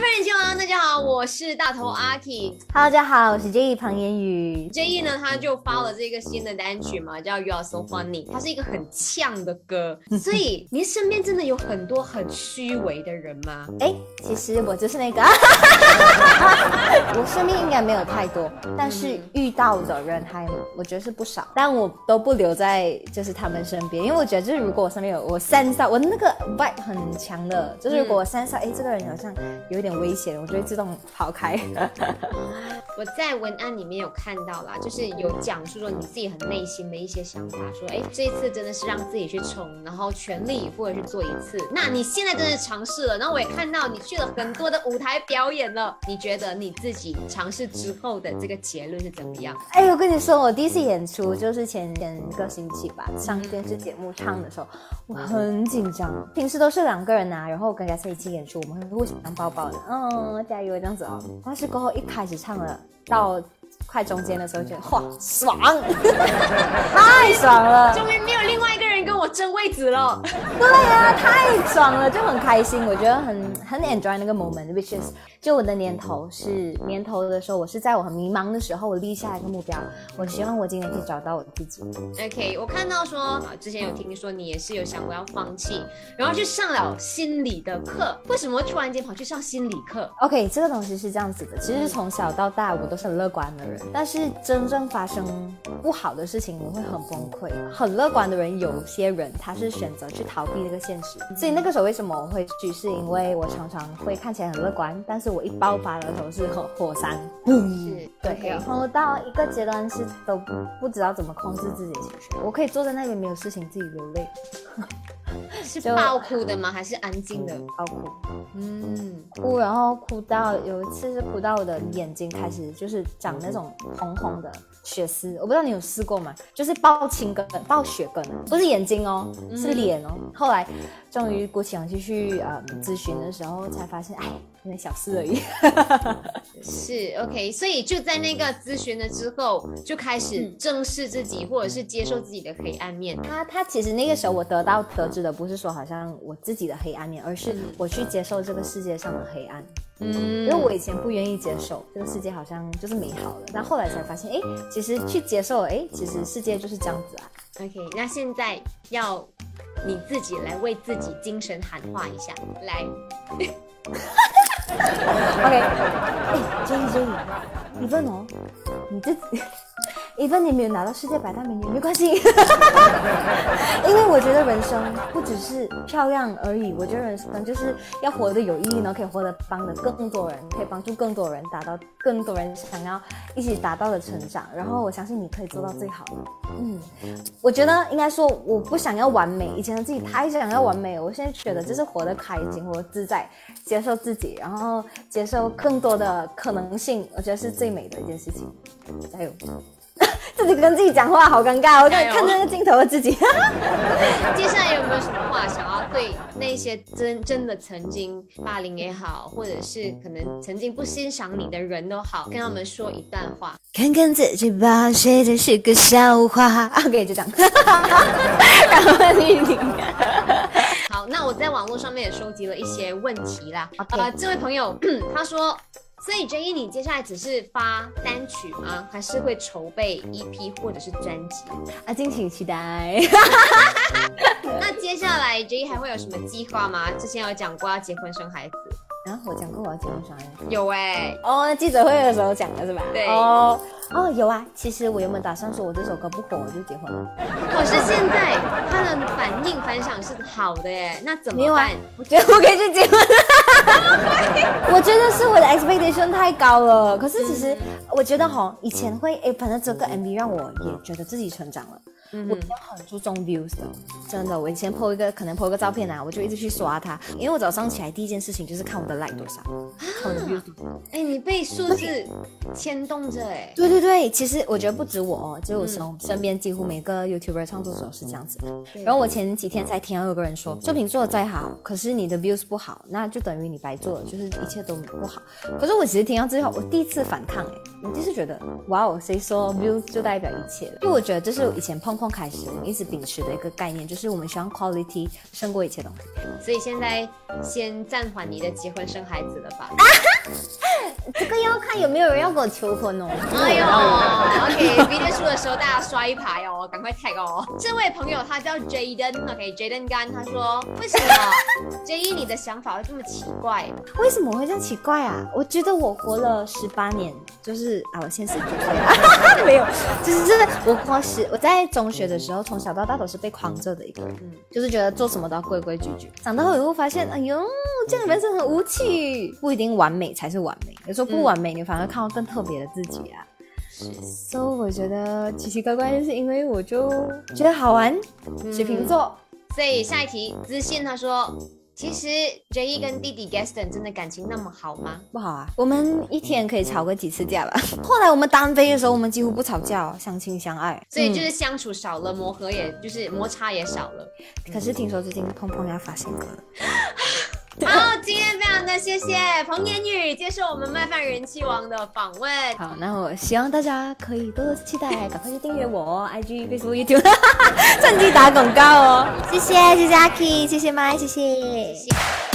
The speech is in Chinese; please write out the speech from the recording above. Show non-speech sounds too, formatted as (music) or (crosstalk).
非人气王，大家好，我是大头阿 K。Hello，大家好，我是 J E 庞言宇。J E 呢，他就发了这个新的单曲嘛，叫 You Are So Funny，它是一个很呛的歌，(laughs) 所以您身边真的有很多很虚伪的人吗？(laughs) 哎，其实我就是那个，(laughs) 我身边应该没有太多，但是遇到的人还我觉得是不少，但我都不留在就是他们身边，因为我觉得就是如果我身边有我 sense 到我那个 vibe 很强的，就是如果我 sense 到哎这个人好像有点危险，我就会自动跑开。我在文案里面有看到啦，就是有讲述说你自己很内心的一些想法，说哎这一次真的是让自己去冲，然后全力以赴的去做一次。那你现在真的尝试了，然后我也看到你去了很多的舞台表演了，你觉得你自己尝试之后的这个结论是怎么样？哎，我跟你说，我第一次演出就是前前个星期吧，上电视节目唱的时候，我很紧张。平时都是两个人啊，然后跟 g a s 一起演出，我们会互相抱抱的，嗯，加油这样子哦。但是过后一开始唱了，到快中间的时候，觉得哇爽，(laughs) 太爽了。终于没有另外一个我争位置了。对呀、太爽了，就很开心，我觉得很很 enjoy 那个 moment，which is 就我的年头是年头的时候，我是在我很迷茫的时候，我立下一个目标，我希望我今年可以找到我自己。OK，我看到说啊，之前有听说你也是有想过要放弃，然后去上了心理的课，为什么突然间跑去上心理课？OK，这个东西是这样子的，其实从小到大我都是很乐观的人，但是真正发生不好的事情，我会很崩溃。很乐观的人，有些人他是选择去逃避这个现实，所以那个时候为什么我会去，是因为我常常会看起来很乐观，但是我一爆发的时候是火火山，是对，然后到一个阶段是都不不知道怎么控制自己的情绪，我可以坐在那边没有事情自己流泪，(laughs) 是爆哭的吗？还是安静的？爆哭。嗯，哭，然后哭到有一次是哭到我的眼睛开始就是长那种红红的血丝，我不知道你有试过吗？就是爆青根、爆血根啊，不是眼睛哦，是脸哦。后来终于鼓起勇气去呃咨询的时候，才发现，哎，那小事而已。(laughs) 是 OK，所以就在那个咨询了之后，就开始正视自己，或者是接受自己的黑暗面。他他其实那个时候我得到得知的不是说好像我自己的黑暗面，而是我去接受这个世界上的黑暗。嗯因为我以前不愿意接受这个世界好像就是美好的，但后来才发现，哎，其实去接受，哎，其实世界就是这样子啊。OK，那现在要你自己来为自己精神喊话一下，来，(laughs) OK，哎，Jenny Jenny，一份哦，你自己。一份你没有拿到世界百大美女没关系，(laughs) 因为我觉得人生不只是漂亮而已，我觉得人生就是要活得有意义，然后可以活得帮的更多人，可以帮助更多人达到更多人想要一起达到的成长。然后我相信你可以做到最好。嗯，我觉得应该说我不想要完美，以前的自己太想要完美了，我现在觉得就是活得开心，活得自在，接受自己，然后接受更多的可能性，我觉得是最美的一件事情。加油！自己跟自己讲话好尴尬，我看着那个镜头的自己。(laughs) 接下来有没有什么话想要对那些真真的曾经霸凌也好，或者是可能曾经不欣赏你的人都好，跟他们说一段话？看看自己吧，谁的是个笑话？OK，就这样。(laughs) 然后你你。好，那我在网络上面也收集了一些问题啦。OK 呃，这位朋友 (clears throat) 他说。所以 J E，你接下来只是发单曲吗？还是会筹备 EP 或者是专辑？啊，敬请期待。那接下来 J E 还会有什么计划吗？之前有讲过要结婚生孩子，啊，我讲过我要结婚生孩子。有哎、哦，那记者会的时候讲的是吧？对哦哦，有啊。其实我原本打算说我这首歌不火我就结婚了，可是现在他的反应反响是好的耶，那怎没有啊么办？我觉得我可以去结婚。我觉得是我的 expectation 太高了。可是其实我觉得哈，以前会诶，反正这个 MV 让我也觉得自己成长了。嗯我要很注重 views 的，真的。我以前 po 一个可能 po 一个照片啊，我就一直去刷它，因为我早上起来第一件事情就是看我的 like 多少，看我的 views 多少。哎、你被数字牵动着哎。对对对，其实我觉得不止我哦，就我身身边几乎每个 YouTuber 创作者是这样子。然后我前几天才听到有个人说，作品做的再好，可是你的 views 不好，那就等于你白做了，就是一切都不好。可是我其实听到最后，我第一次反抗哎，我就是觉得哇哦，谁说 views 就代表一切了？就我觉得这是我以前碰碰开始，我们一直秉持的一个概念，就是我们希望 quality 胜过一切东西。所以现在先暂缓你的结婚生孩子了吧？(laughs) 这个要看有没有人要跟我求婚哦。哎呦，OK，明天输的时候大家刷一排哦，赶快 tag 哦。这位朋友他叫 Jaden，OK，Jaden 干他说，为什么 J 一你的想法会这么奇怪？为什么会这样奇怪啊？我觉得我活了十八年，就是啊，我现在十九岁了，(laughs) 没有，就是真的，我活十，我在中学的时候，从小到大都是被框着的一个人，就是觉得做什么都要规规矩矩。长大后以后发现，哎呦，这样的人生很无趣，不一定完美才是完美，有时候不完美，你反而看到更特别的自己啊。所以我觉得奇奇怪怪，就是因为我就觉得好玩。水瓶座，所以下一题，自信他说，其实 J 一跟弟弟 Gaston 真的感情那么好吗？不好啊，我们一天可以吵个几次架吧。(laughs) 后来我们单飞的时候，我们几乎不吵架哦，相亲相爱。所以就是相处少了，磨合也就是摩擦也少了。可是听说最近碰碰要发新歌。(laughs) 好，今天非常的谢谢彭年宇接受我们麦饭人气王的访问。好，那我希望大家可以多多期待，赶快去订阅我 (laughs) IG、Facebook、YouTube，(laughs) 趁机打广告哦。谢谢，谢谢阿 K，谢谢麦，谢谢。